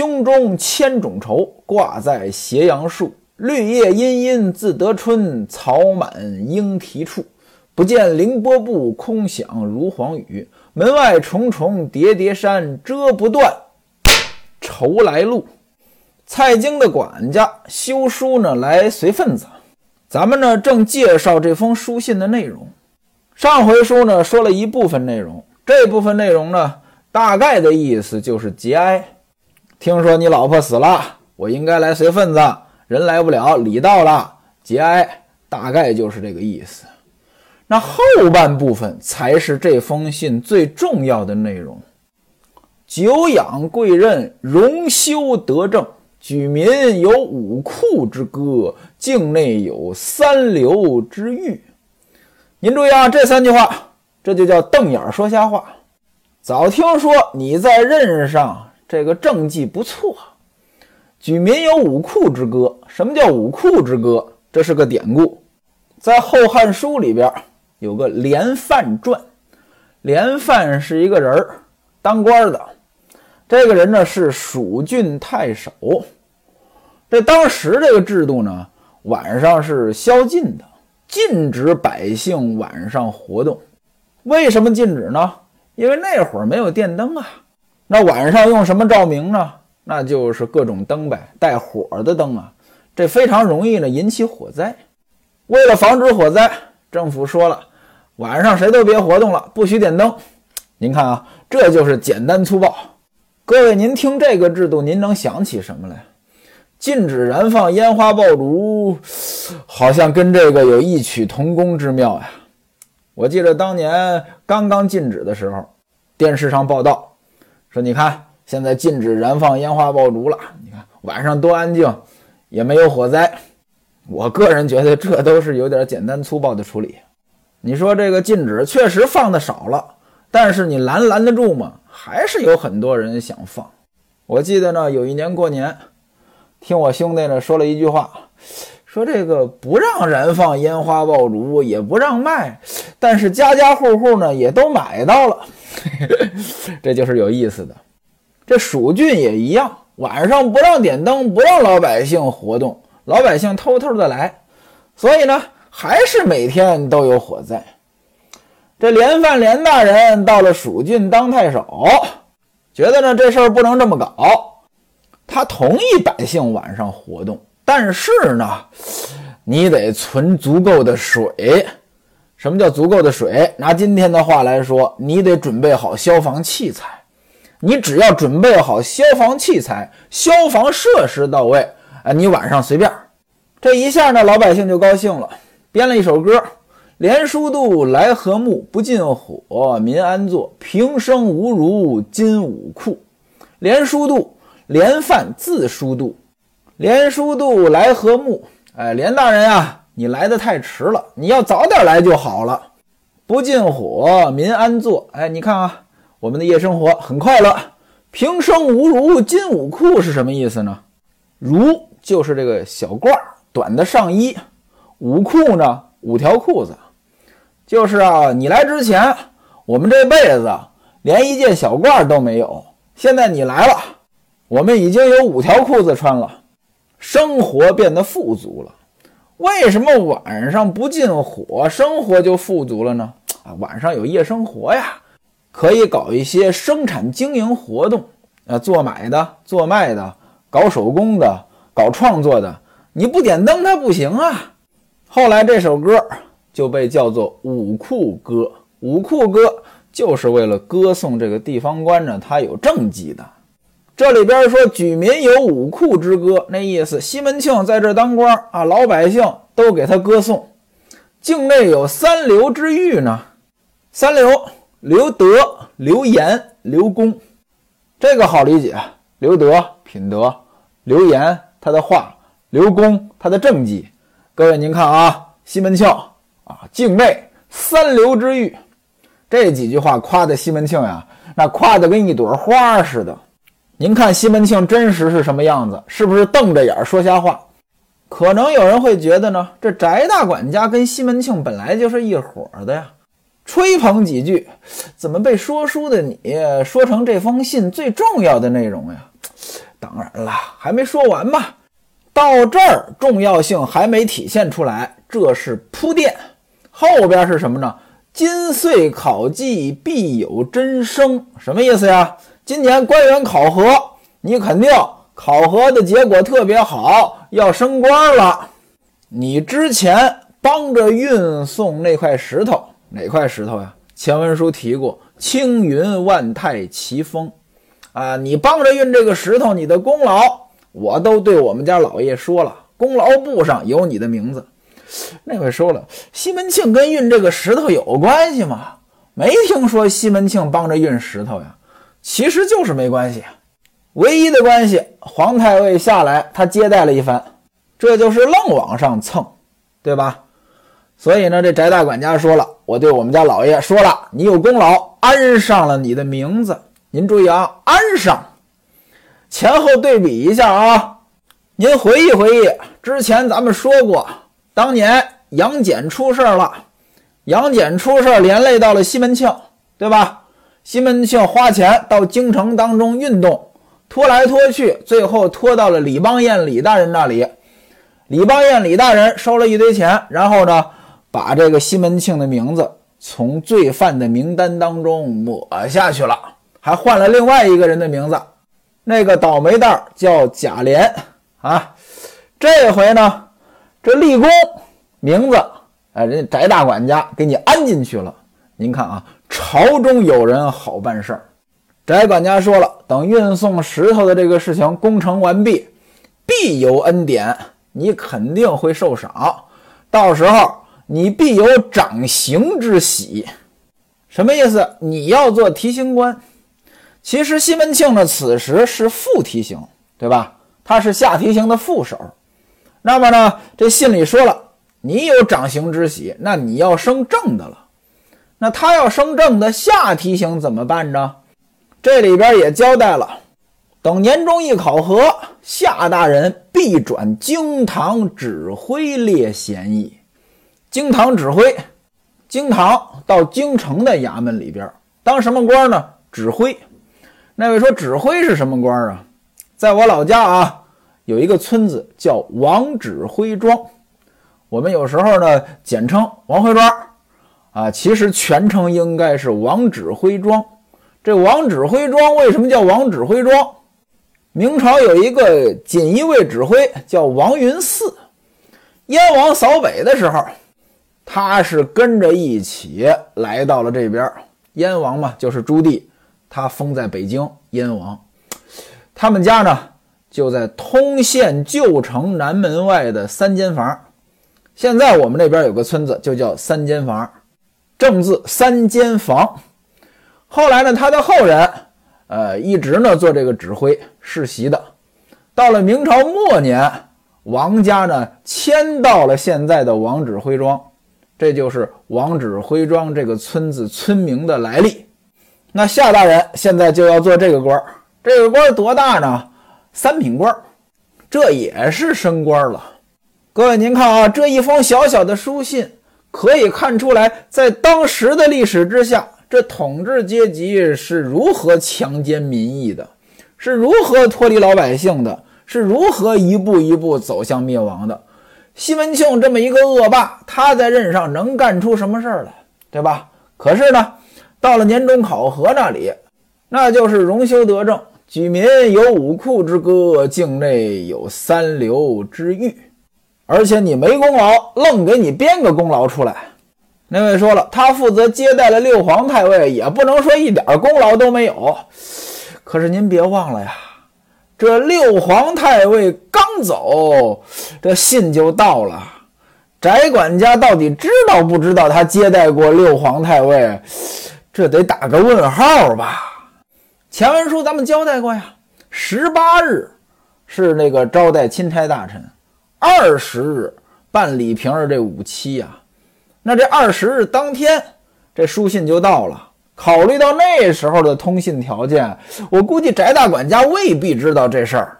胸中千种愁，挂在斜阳树。绿叶阴阴自得春，草满莺啼处。不见凌波步，空想如黄雨。门外重重叠叠山，遮不断愁来路。蔡京的管家修书呢，来随份子。咱们呢，正介绍这封书信的内容。上回书呢，说了一部分内容，这部分内容呢，大概的意思就是节哀。听说你老婆死了，我应该来随份子，人来不了，礼到了，节哀，大概就是这个意思。那后半部分才是这封信最重要的内容。久仰贵人，荣休得正，举民有五库之歌，境内有三流之誉。您注意啊，这三句话，这就叫瞪眼说瞎话。早听说你在任上。这个政绩不错，举民有五库之歌。什么叫五库之歌？这是个典故，在《后汉书》里边有个连范传。连范是一个人儿，当官的。这个人呢是蜀郡太守。这当时这个制度呢，晚上是宵禁的，禁止百姓晚上活动。为什么禁止呢？因为那会儿没有电灯啊。那晚上用什么照明呢？那就是各种灯呗，带火的灯啊，这非常容易呢引起火灾。为了防止火灾，政府说了，晚上谁都别活动了，不许点灯。您看啊，这就是简单粗暴。各位，您听这个制度，您能想起什么来？禁止燃放烟花爆竹，好像跟这个有异曲同工之妙呀。我记得当年刚刚禁止的时候，电视上报道。说，你看，现在禁止燃放烟花爆竹了。你看晚上多安静，也没有火灾。我个人觉得这都是有点简单粗暴的处理。你说这个禁止确实放的少了，但是你拦拦得住吗？还是有很多人想放。我记得呢，有一年过年，听我兄弟呢说了一句话，说这个不让燃放烟花爆竹，也不让卖，但是家家户户呢也都买到了。这就是有意思的。这蜀郡也一样，晚上不让点灯，不让老百姓活动，老百姓偷偷的来，所以呢，还是每天都有火灾。这连范连大人到了蜀郡当太守，觉得呢这事儿不能这么搞，他同意百姓晚上活动，但是呢，你得存足够的水。什么叫足够的水？拿今天的话来说，你得准备好消防器材。你只要准备好消防器材、消防设施到位，哎，你晚上随便。这一下呢，老百姓就高兴了，编了一首歌：连书度来和睦，不进火民安坐，平生无如金武库。连书度，连范字书度，连书度来和睦。哎，连大人啊！你来的太迟了，你要早点来就好了。不进火，民安坐。哎，你看啊，我们的夜生活很快乐。平生无如金武裤是什么意思呢？如就是这个小褂短的上衣，五裤呢，五条裤子。就是啊，你来之前，我们这辈子连一件小褂都没有。现在你来了，我们已经有五条裤子穿了，生活变得富足了。为什么晚上不进火，生活就富足了呢？啊，晚上有夜生活呀，可以搞一些生产经营活动，啊，做买的、做卖的，搞手工的、搞创作的。你不点灯，它不行啊。后来这首歌就被叫做《五库歌》，《五库歌》就是为了歌颂这个地方官呢，他有政绩的。这里边说举民有五库之歌，那意思西门庆在这当官啊，老百姓都给他歌颂。境内有三流之誉呢，三流：刘德、刘言、刘公。这个好理解，刘德品德，刘言他的话，刘公他的政绩。各位您看啊，西门庆啊，境内三流之誉，这几句话夸的西门庆呀，那夸的跟一朵花似的。您看西门庆真实是什么样子？是不是瞪着眼说瞎话？可能有人会觉得呢，这翟大管家跟西门庆本来就是一伙的呀，吹捧几句，怎么被说书的你说成这封信最重要的内容呀？当然了，还没说完嘛。到这儿重要性还没体现出来，这是铺垫。后边是什么呢？金岁考绩必有真声，什么意思呀？今年官员考核，你肯定考核的结果特别好，要升官了。你之前帮着运送那块石头，哪块石头呀？前文书提过，青云万泰奇峰，啊，你帮着运这个石头，你的功劳我都对我们家老爷说了，功劳簿上有你的名字。那位说了，西门庆跟运这个石头有关系吗？没听说西门庆帮着运石头呀。其实就是没关系，唯一的关系，皇太尉下来他接待了一番，这就是愣往上蹭，对吧？所以呢，这翟大管家说了，我对我们家老爷说了，你有功劳，安上了你的名字。您注意啊，安上，前后对比一下啊。您回忆回忆，之前咱们说过，当年杨戬出事了，杨戬出事连累到了西门庆，对吧？西门庆花钱到京城当中运动，拖来拖去，最后拖到了李邦彦李大人那里。李邦彦李大人收了一堆钱，然后呢？把这个西门庆的名字从罪犯的名单当中抹下去了，还换了另外一个人的名字，那个倒霉蛋叫贾琏啊。这回呢，这立功名字，哎，人家翟大管家给你安进去了。您看啊，朝中有人好办事儿。翟管家说了，等运送石头的这个事情工程完毕，必有恩典，你肯定会受赏，到时候。你必有掌刑之喜，什么意思？你要做提刑官。其实西门庆呢，此时是副提刑，对吧？他是下提刑的副手。那么呢，这信里说了，你有掌刑之喜，那你要升正的了。那他要升正的下提刑怎么办呢？这里边也交代了，等年终一考核，夏大人必转京堂指挥列嫌疑。京堂指挥，京堂到京城的衙门里边当什么官呢？指挥。那位说指挥是什么官啊？在我老家啊，有一个村子叫王指挥庄，我们有时候呢简称王徽庄啊，其实全称应该是王指挥庄。这王指挥庄为什么叫王指挥庄？明朝有一个锦衣卫指挥叫王云四，燕王扫北的时候。他是跟着一起来到了这边，燕王嘛，就是朱棣，他封在北京燕王。他们家呢就在通县旧城南门外的三间房。现在我们那边有个村子就叫三间房，正字三间房。后来呢，他的后人呃一直呢做这个指挥世袭的。到了明朝末年，王家呢迁到了现在的王指挥庄。这就是王指挥庄这个村子村名的来历。那夏大人现在就要做这个官，这个官多大呢？三品官，这也是升官了。各位，您看啊，这一封小小的书信，可以看出来，在当时的历史之下，这统治阶级是如何强奸民意的，是如何脱离老百姓的，是如何一步一步走向灭亡的。西门庆这么一个恶霸，他在任上能干出什么事儿来，对吧？可是呢，到了年终考核那里，那就是荣休得正，举民有五库之歌，境内有三流之誉，而且你没功劳，愣给你编个功劳出来。那位说了，他负责接待了六皇太尉，也不能说一点功劳都没有。可是您别忘了呀。这六皇太尉刚走，这信就到了。翟管家到底知道不知道他接待过六皇太尉？这得打个问号吧。前文书咱们交代过呀，十八日是那个招待钦差大臣，二十日办李瓶儿这五期呀。那这二十日当天，这书信就到了。考虑到那时候的通信条件，我估计翟大管家未必知道这事儿。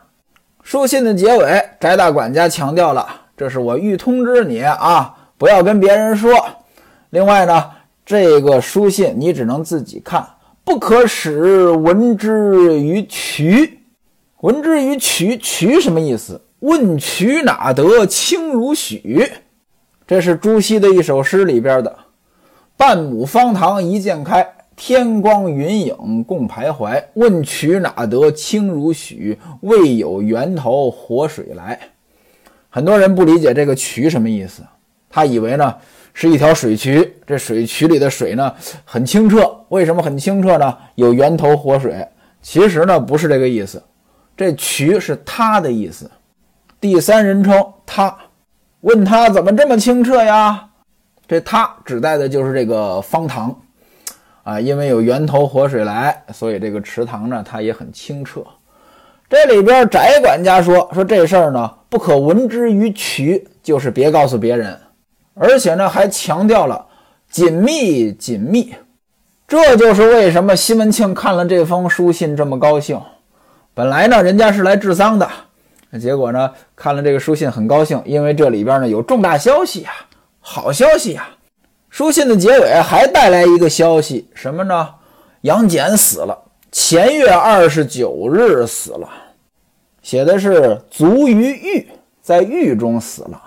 书信的结尾，翟大管家强调了：“这是我欲通知你啊，不要跟别人说。另外呢，这个书信你只能自己看，不可使闻之于渠。”闻之于渠，渠什么意思？问渠哪得清如许？这是朱熹的一首诗里边的。半亩方塘一鉴开，天光云影共徘徊。问渠哪得清如许？为有源头活水来。很多人不理解这个渠什么意思，他以为呢是一条水渠，这水渠里的水呢很清澈。为什么很清澈呢？有源头活水。其实呢不是这个意思，这渠是他的意思，第三人称他。问他怎么这么清澈呀？这他指代的就是这个方塘啊，因为有源头活水来，所以这个池塘呢它也很清澈。这里边翟管家说说这事儿呢不可闻之于渠，就是别告诉别人，而且呢还强调了紧密紧密。这就是为什么西门庆看了这封书信这么高兴。本来呢人家是来治丧的，结果呢看了这个书信很高兴，因为这里边呢有重大消息呀，好消息呀。书信的结尾还带来一个消息，什么呢？杨戬死了。前月二十九日死了，写的是卒于狱，在狱中死了。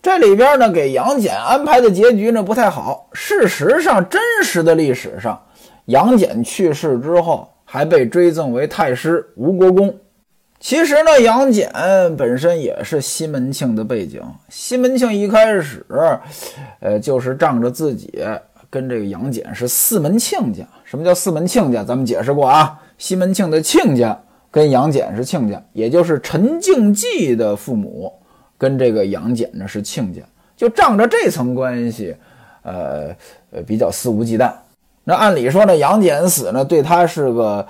这里边呢，给杨戬安排的结局呢不太好。事实上，真实的历史上，杨戬去世之后，还被追赠为太师吴国公。其实呢，杨戬本身也是西门庆的背景。西门庆一开始，呃，就是仗着自己。跟这个杨戬是四门亲家。什么叫四门亲家？咱们解释过啊。西门庆的亲家跟杨戬是亲家，也就是陈静济的父母跟这个杨戬呢是亲家，就仗着这层关系，呃呃，比较肆无忌惮。那按理说呢，杨戬死呢，对他是个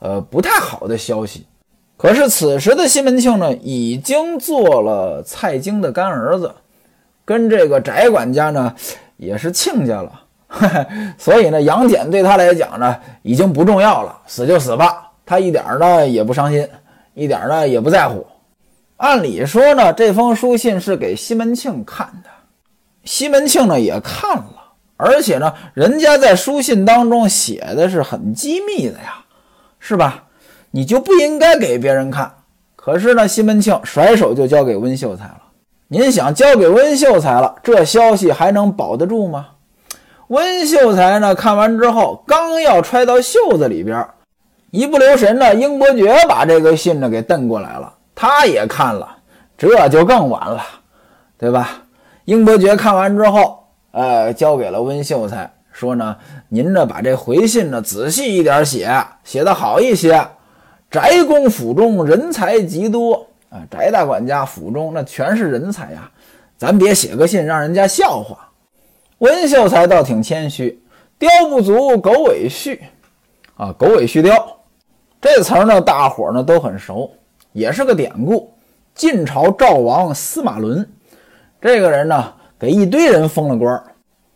呃不太好的消息。可是此时的西门庆呢，已经做了蔡京的干儿子，跟这个翟管家呢也是亲家了。所以呢，杨戬对他来讲呢，已经不重要了，死就死吧，他一点呢也不伤心，一点呢也不在乎。按理说呢，这封书信是给西门庆看的，西门庆呢也看了，而且呢，人家在书信当中写的是很机密的呀，是吧？你就不应该给别人看。可是呢，西门庆甩手就交给温秀才了。您想交给温秀才了，这消息还能保得住吗？温秀才呢，看完之后，刚要揣到袖子里边，一不留神呢，英伯爵把这个信呢给瞪过来了，他也看了，这就更完了，对吧？英伯爵看完之后，呃，交给了温秀才，说呢，您呢把这回信呢仔细一点写，写的好一些。翟公府中人才极多啊，翟大管家府中那全是人才呀，咱别写个信让人家笑话。温秀才倒挺谦虚，雕不足，狗尾续，啊，狗尾续貂，这词儿呢，大伙儿呢都很熟，也是个典故。晋朝赵王司马伦，这个人呢，给一堆人封了官儿。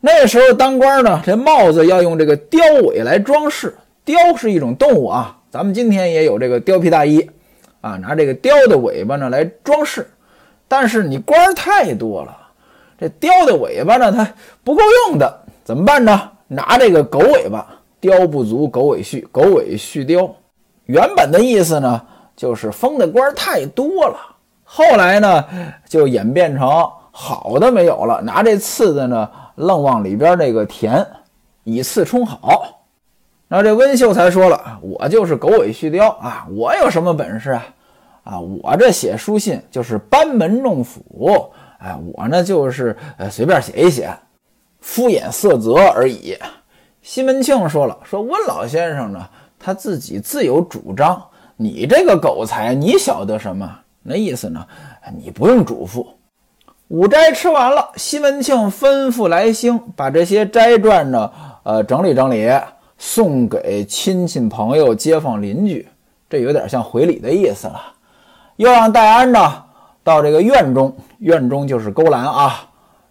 那时候当官呢，这帽子要用这个雕尾来装饰。雕是一种动物啊，咱们今天也有这个貂皮大衣，啊，拿这个貂的尾巴呢来装饰。但是你官儿太多了。这貂的尾巴呢，它不够用的，怎么办呢？拿这个狗尾巴，貂不足，狗尾续，狗尾续貂。原本的意思呢，就是封的官太多了。后来呢，就演变成好的没有了，拿这次的呢，愣往里边那个填，以次充好。那这温秀才说了，我就是狗尾续貂啊，我有什么本事啊？啊，我这写书信就是班门弄斧。哎，我呢就是呃随便写一写，敷衍色泽而已。西门庆说了，说温老先生呢，他自己自有主张，你这个狗才，你晓得什么？那意思呢，你不用嘱咐。五斋吃完了，西门庆吩咐来兴把这些斋传呢，呃整理整理，送给亲戚朋友、街坊邻居，这有点像回礼的意思了。又让戴安呢。到这个院中，院中就是勾栏啊，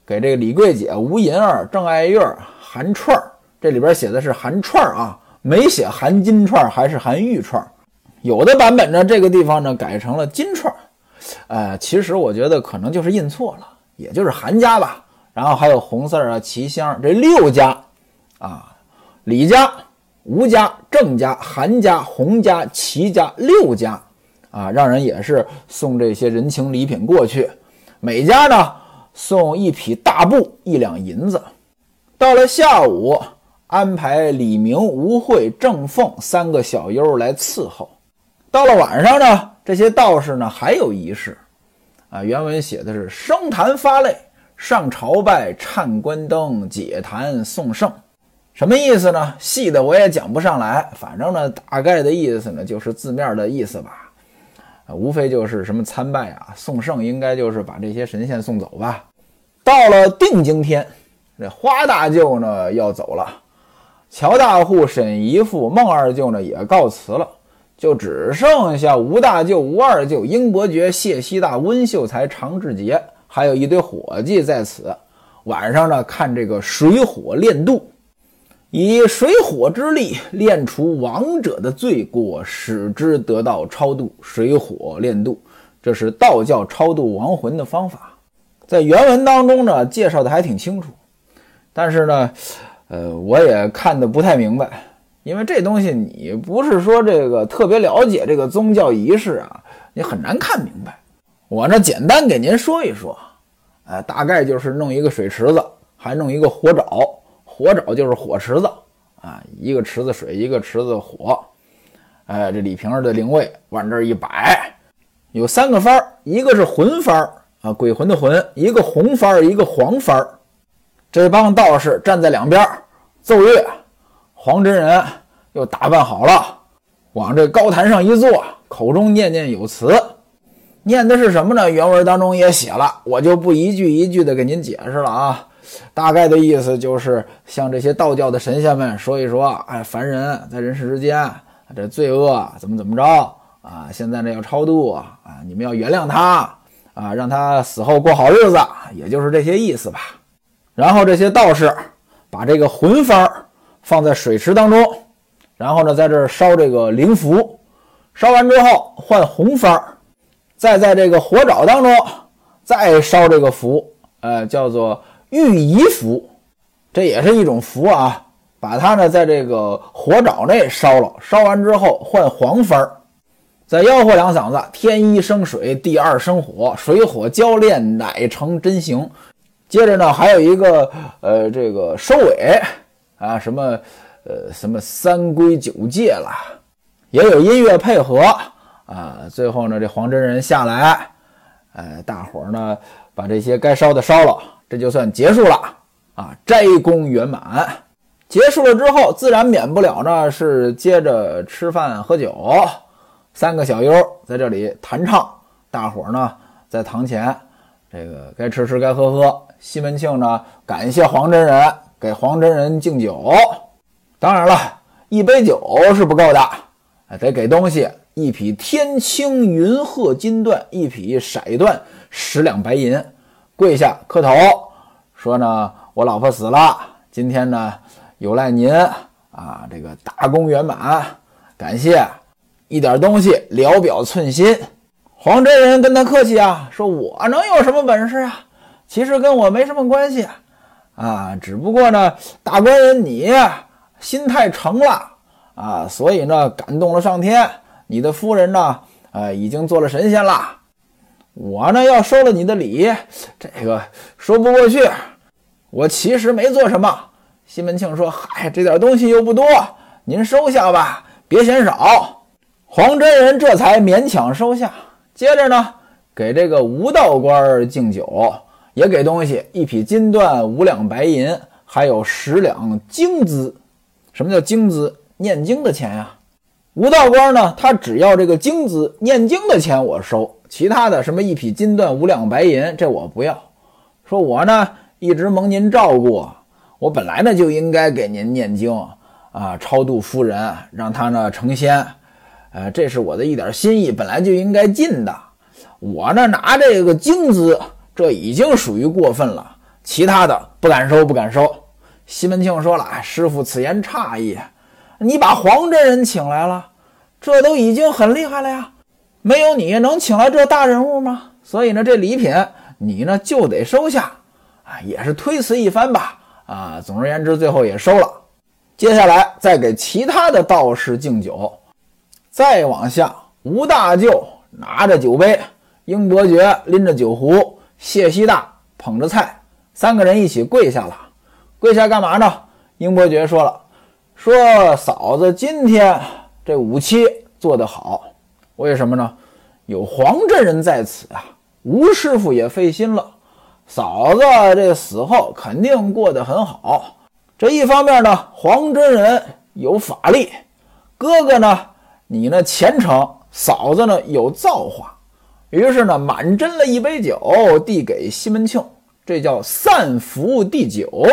给这个李桂姐、吴银儿、郑爱月韩串儿。这里边写的是韩串儿啊，没写含金串儿还是含玉串儿。有的版本呢，这个地方呢改成了金串儿。呃，其实我觉得可能就是印错了，也就是韩家吧。然后还有红色啊、齐香这六家啊，李家、吴家、郑家、韩家、洪家、齐家六家。啊，让人也是送这些人情礼品过去。每家呢送一匹大布一两银子。到了下午，安排李明、吴慧、郑凤三个小优来伺候。到了晚上呢，这些道士呢还有仪式。啊，原文写的是升坛发泪，上朝拜，忏关灯，解坛送圣。什么意思呢？细的我也讲不上来，反正呢，大概的意思呢，就是字面的意思吧。啊，无非就是什么参拜啊，送圣，应该就是把这些神仙送走吧。到了定经天，这花大舅呢要走了，乔大户、沈姨父、孟二舅呢也告辞了，就只剩下吴大舅、吴二舅、英伯爵、谢希大、温秀才、常志杰，还有一堆伙计在此。晚上呢，看这个水火炼度。以水火之力炼除亡者的罪过，使之得到超度。水火炼度，这是道教超度亡魂的方法。在原文当中呢，介绍的还挺清楚，但是呢，呃，我也看的不太明白，因为这东西你不是说这个特别了解这个宗教仪式啊，你很难看明白。我呢，简单给您说一说，呃，大概就是弄一个水池子，还弄一个火沼。火沼就是火池子啊，一个池子水，一个池子火。哎，这李瓶儿的灵位往这一摆，有三个幡儿，一个是魂幡儿啊，鬼魂的魂；一个红幡儿，一个黄幡儿。这帮道士站在两边奏乐，黄真人又打扮好了，往这高坛上一坐，口中念念有词，念的是什么呢？原文当中也写了，我就不一句一句的给您解释了啊。大概的意思就是向这些道教的神仙们说一说，哎，凡人在人世之间这罪恶怎么怎么着啊？现在呢要超度啊，你们要原谅他啊，让他死后过好日子，也就是这些意思吧。然后这些道士把这个魂幡放在水池当中，然后呢在这烧这个灵符，烧完之后换红幡，再在这个火沼当中再烧这个符，呃，叫做。御仪符，这也是一种符啊。把它呢，在这个火沼内烧了，烧完之后换黄幡儿，再吆喝两嗓子：“天一生水，地二生火，水火交炼，乃成真形。”接着呢，还有一个呃，这个收尾啊，什么呃，什么三规九戒了，也有音乐配合啊。最后呢，这黄真人下来，呃，大伙儿呢，把这些该烧的烧了。这就算结束了啊，斋宫圆满。结束了之后，自然免不了呢是接着吃饭喝酒。三个小优在这里弹唱，大伙呢在堂前，这个该吃吃该喝喝。西门庆呢感谢黄真人，给黄真人敬酒。当然了，一杯酒是不够的，得给东西：一匹天青云鹤金缎，一匹骰缎，十两白银。跪下磕头，说呢，我老婆死了，今天呢有赖您啊，这个大功圆满，感谢，一点东西聊表寸心。黄真人跟他客气啊，说我能有什么本事啊？其实跟我没什么关系啊，只不过呢，大官人你心太诚了啊，所以呢感动了上天，你的夫人呢，呃，已经做了神仙了。我呢要收了你的礼，这个说不过去。我其实没做什么。西门庆说：“嗨，这点东西又不多，您收下吧，别嫌少。”黄真人这才勉强收下。接着呢，给这个吴道官敬酒，也给东西：一匹金缎，五两白银，还有十两经资。什么叫经资？念经的钱呀。吴道官呢，他只要这个经资，念经的钱我收。其他的什么一匹金缎五两白银，这我不要。说我呢一直蒙您照顾，我本来呢就应该给您念经啊，超度夫人，让她呢成仙。呃，这是我的一点心意，本来就应该尽的。我呢拿这个金子，这已经属于过分了。其他的不敢收，不敢收。西门庆说了：“师傅此言差矣，你把黄真人请来了，这都已经很厉害了呀。”没有你能请来这大人物吗？所以呢，这礼品你呢就得收下，啊，也是推辞一番吧，啊，总而言之，最后也收了。接下来再给其他的道士敬酒，再往下，吴大舅拿着酒杯，英伯爵拎着酒壶，谢希大捧着菜，三个人一起跪下了。跪下干嘛呢？英伯爵说了，说嫂子今天这五七做得好，为什么呢？有黄真人在此啊，吴师傅也费心了。嫂子这死后肯定过得很好。这一方面呢，黄真人有法力，哥哥呢，你呢虔诚，嫂子呢有造化。于是呢，满斟了一杯酒，递给西门庆，这叫散福递酒。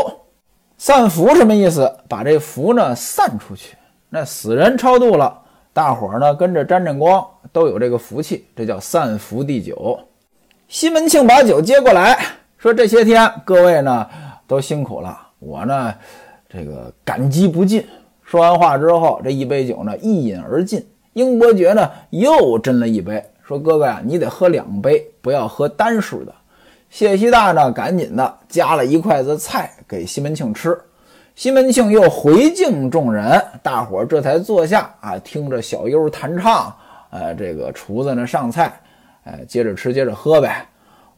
散福什么意思？把这福呢散出去。那死人超度了，大伙儿呢跟着沾沾光，都有这个福气，这叫散福递酒。西门庆把酒接过来。说这些天各位呢都辛苦了，我呢这个感激不尽。说完话之后，这一杯酒呢一饮而尽。英伯爵呢又斟了一杯，说：“哥哥呀，你得喝两杯，不要喝单数的。”谢希大呢赶紧的夹了一筷子菜给西门庆吃。西门庆又回敬众人，大伙儿这才坐下啊，听着小优弹唱，呃，这个厨子呢上菜，哎，接着吃，接着喝呗。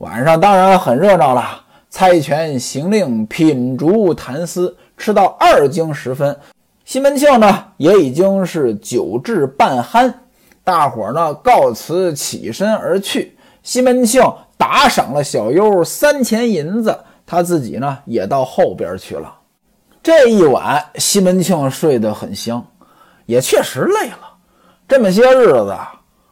晚上当然很热闹了，猜拳、行令、品竹、谈诗，吃到二更时分，西门庆呢也已经是酒至半酣，大伙儿呢告辞，起身而去。西门庆打赏了小优三钱银子，他自己呢也到后边去了。这一晚，西门庆睡得很香，也确实累了。这么些日子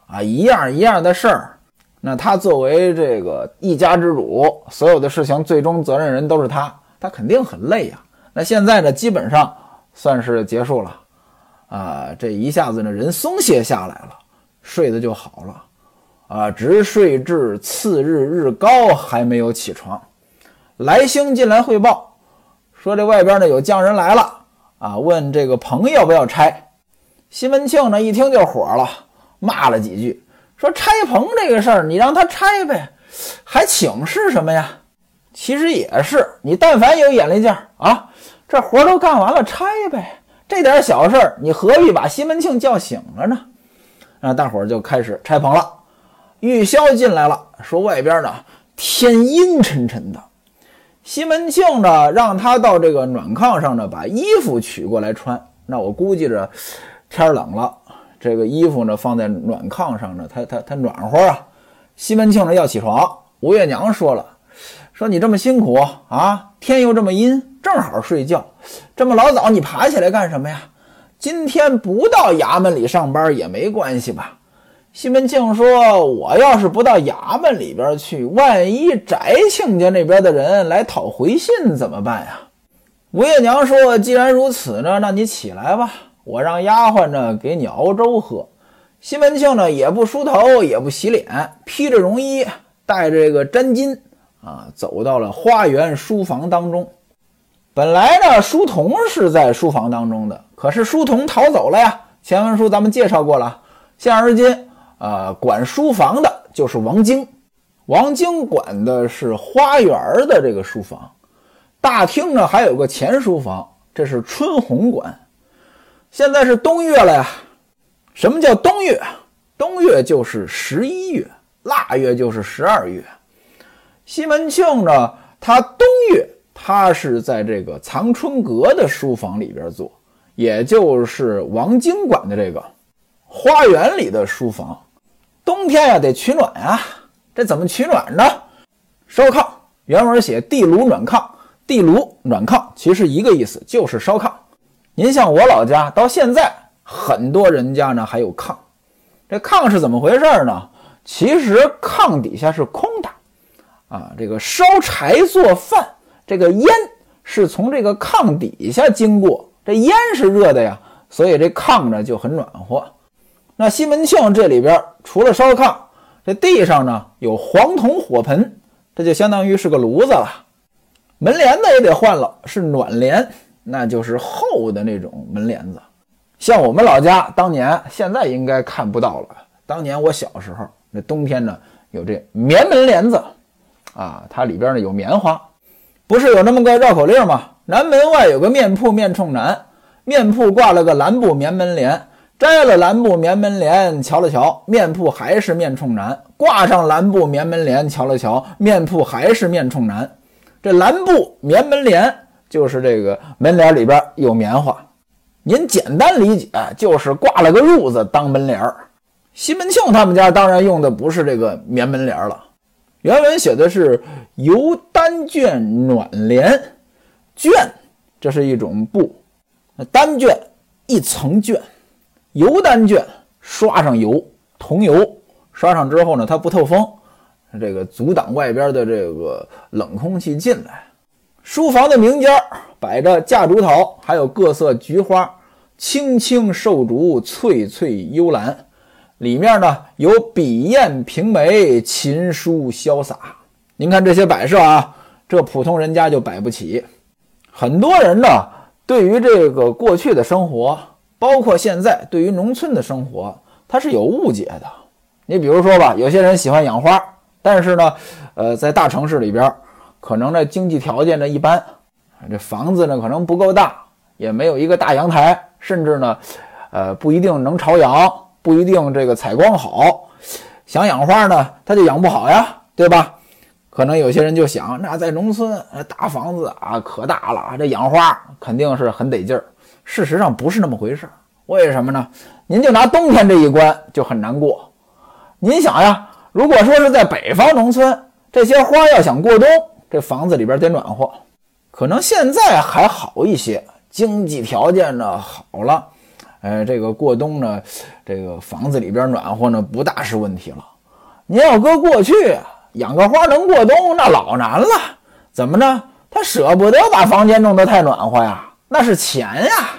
啊，一样一样的事儿。那他作为这个一家之主，所有的事情最终责任人都是他，他肯定很累呀。那现在呢，基本上算是结束了，啊，这一下子呢，人松懈下来了，睡得就好了，啊，直睡至次日日高还没有起床。来星进来汇报，说这外边呢有匠人来了，啊，问这个棚要不要拆。西门庆呢一听就火了，骂了几句。说拆棚这个事儿，你让他拆呗，还请示什么呀？其实也是，你但凡有眼力劲儿啊，这活都干完了，拆呗。这点小事儿，你何必把西门庆叫醒了呢？啊，大伙儿就开始拆棚了。玉箫进来了，说外边呢天阴沉沉的。西门庆呢，让他到这个暖炕上呢，把衣服取过来穿。那我估计着天冷了。这个衣服呢，放在暖炕上呢，它它它暖和啊。西门庆呢要起床，吴月娘说了，说你这么辛苦啊，天又这么阴，正好睡觉。这么老早你爬起来干什么呀？今天不到衙门里上班也没关系吧？西门庆说，我要是不到衙门里边去，万一翟亲家那边的人来讨回信怎么办呀？吴月娘说，既然如此呢，那你起来吧。我让丫鬟呢给你熬粥喝。西门庆呢也不梳头，也不洗脸，披着绒衣，带着这个毡巾啊，走到了花园书房当中。本来呢，书童是在书房当中的，可是书童逃走了呀。前文书咱们介绍过了，现而今啊，管书房的就是王晶。王晶管的是花园的这个书房，大厅呢还有个前书房，这是春红馆。现在是冬月了呀，什么叫冬月？冬月就是十一月，腊月就是十二月。西门庆呢，他冬月他是在这个藏春阁的书房里边做，也就是王经管的这个花园里的书房。冬天呀得取暖呀，这怎么取暖呢？烧炕，原文写地炉暖炕，地炉暖炕其实一个意思，就是烧炕。您像我老家，到现在很多人家呢还有炕，这炕是怎么回事呢？其实炕底下是空的，啊，这个烧柴做饭，这个烟是从这个炕底下经过，这烟是热的呀，所以这炕呢就很暖和。那西门庆这里边除了烧炕，这地上呢有黄铜火盆，这就相当于是个炉子了。门帘子也得换了，是暖帘。那就是厚的那种门帘子，像我们老家当年，现在应该看不到了。当年我小时候，那冬天呢有这棉门帘子，啊，它里边呢有棉花，不是有那么个绕口令吗？南门外有个面铺，面冲南，面铺挂了个蓝布棉门帘，摘了蓝布棉门帘，瞧了瞧，面铺还是面冲南；挂上蓝布棉门帘，瞧了瞧，面铺还是面冲南。这蓝布棉门帘就是这个门帘里边有棉花，您简单理解就是挂了个褥子当门帘儿。西门庆他们家当然用的不是这个棉门帘了，原文写的是油单绢暖帘，绢这是一种布，单绢一层绢。油单绢刷上油，桐油刷上之后呢，它不透风，这个阻挡外边的这个冷空气进来。书房的明间摆着夹竹桃，还有各色菊花，青青瘦竹，翠翠幽兰。里面呢有笔砚平眉，琴书潇洒。您看这些摆设啊，这普通人家就摆不起。很多人呢，对于这个过去的生活。包括现在对于农村的生活，他是有误解的。你比如说吧，有些人喜欢养花，但是呢，呃，在大城市里边，可能这经济条件呢一般，这房子呢可能不够大，也没有一个大阳台，甚至呢，呃，不一定能朝阳，不一定这个采光好。想养花呢，他就养不好呀，对吧？可能有些人就想，那在农村，大房子啊可大了，这养花肯定是很得劲儿。事实上不是那么回事，为什么呢？您就拿冬天这一关就很难过。您想呀，如果说是在北方农村，这些花要想过冬，这房子里边得暖和。可能现在还好一些，经济条件呢好了，哎，这个过冬呢，这个房子里边暖和呢不大是问题了。您要搁过去，养个花能过冬那老难了。怎么着？他舍不得把房间弄得太暖和呀。那是钱呀！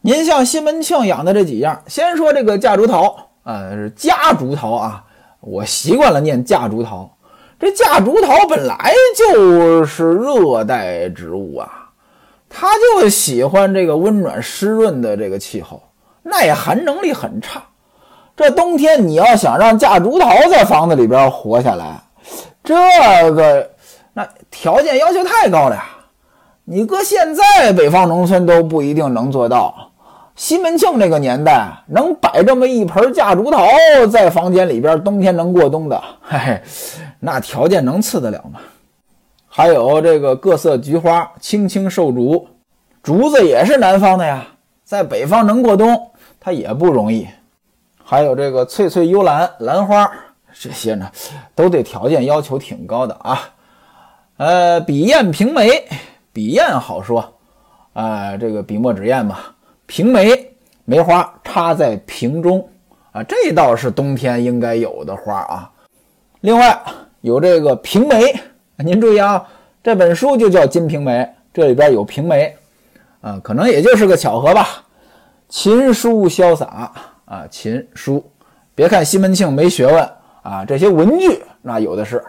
您像西门庆养的这几样，先说这个夹竹桃，呃，是夹竹桃啊，我习惯了念夹竹桃。这夹竹桃本来就是热带植物啊，它就喜欢这个温暖湿润的这个气候，耐寒能力很差。这冬天你要想让夹竹桃在房子里边活下来，这个那条件要求太高了呀。你搁现在北方农村都不一定能做到。西门庆那个年代能摆这么一盆夹竹桃在房间里边，冬天能过冬的，嘿嘿，那条件能次得了吗？还有这个各色菊花，青青瘦竹，竹子也是南方的呀，在北方能过冬，它也不容易。还有这个翠翠幽兰，兰花，这些呢，都对条件要求挺高的啊。呃，笔砚平眉。笔砚好说，啊，这个笔墨纸砚嘛，平梅梅花插在瓶中，啊，这倒是冬天应该有的花啊。另外有这个平梅，您注意啊，这本书就叫《金瓶梅》，这里边有平梅，啊，可能也就是个巧合吧。琴书潇洒啊，琴书，别看西门庆没学问啊，这些文具那有的是。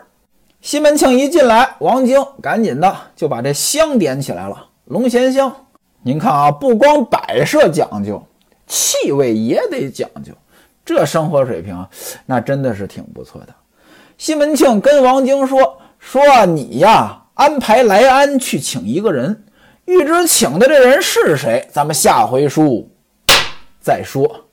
西门庆一进来，王晶赶紧的就把这香点起来了。龙涎香，您看啊，不光摆设讲究，气味也得讲究。这生活水平，那真的是挺不错的。西门庆跟王晶说：“说你呀，安排莱安去请一个人，欲知请的这人是谁，咱们下回书再说。”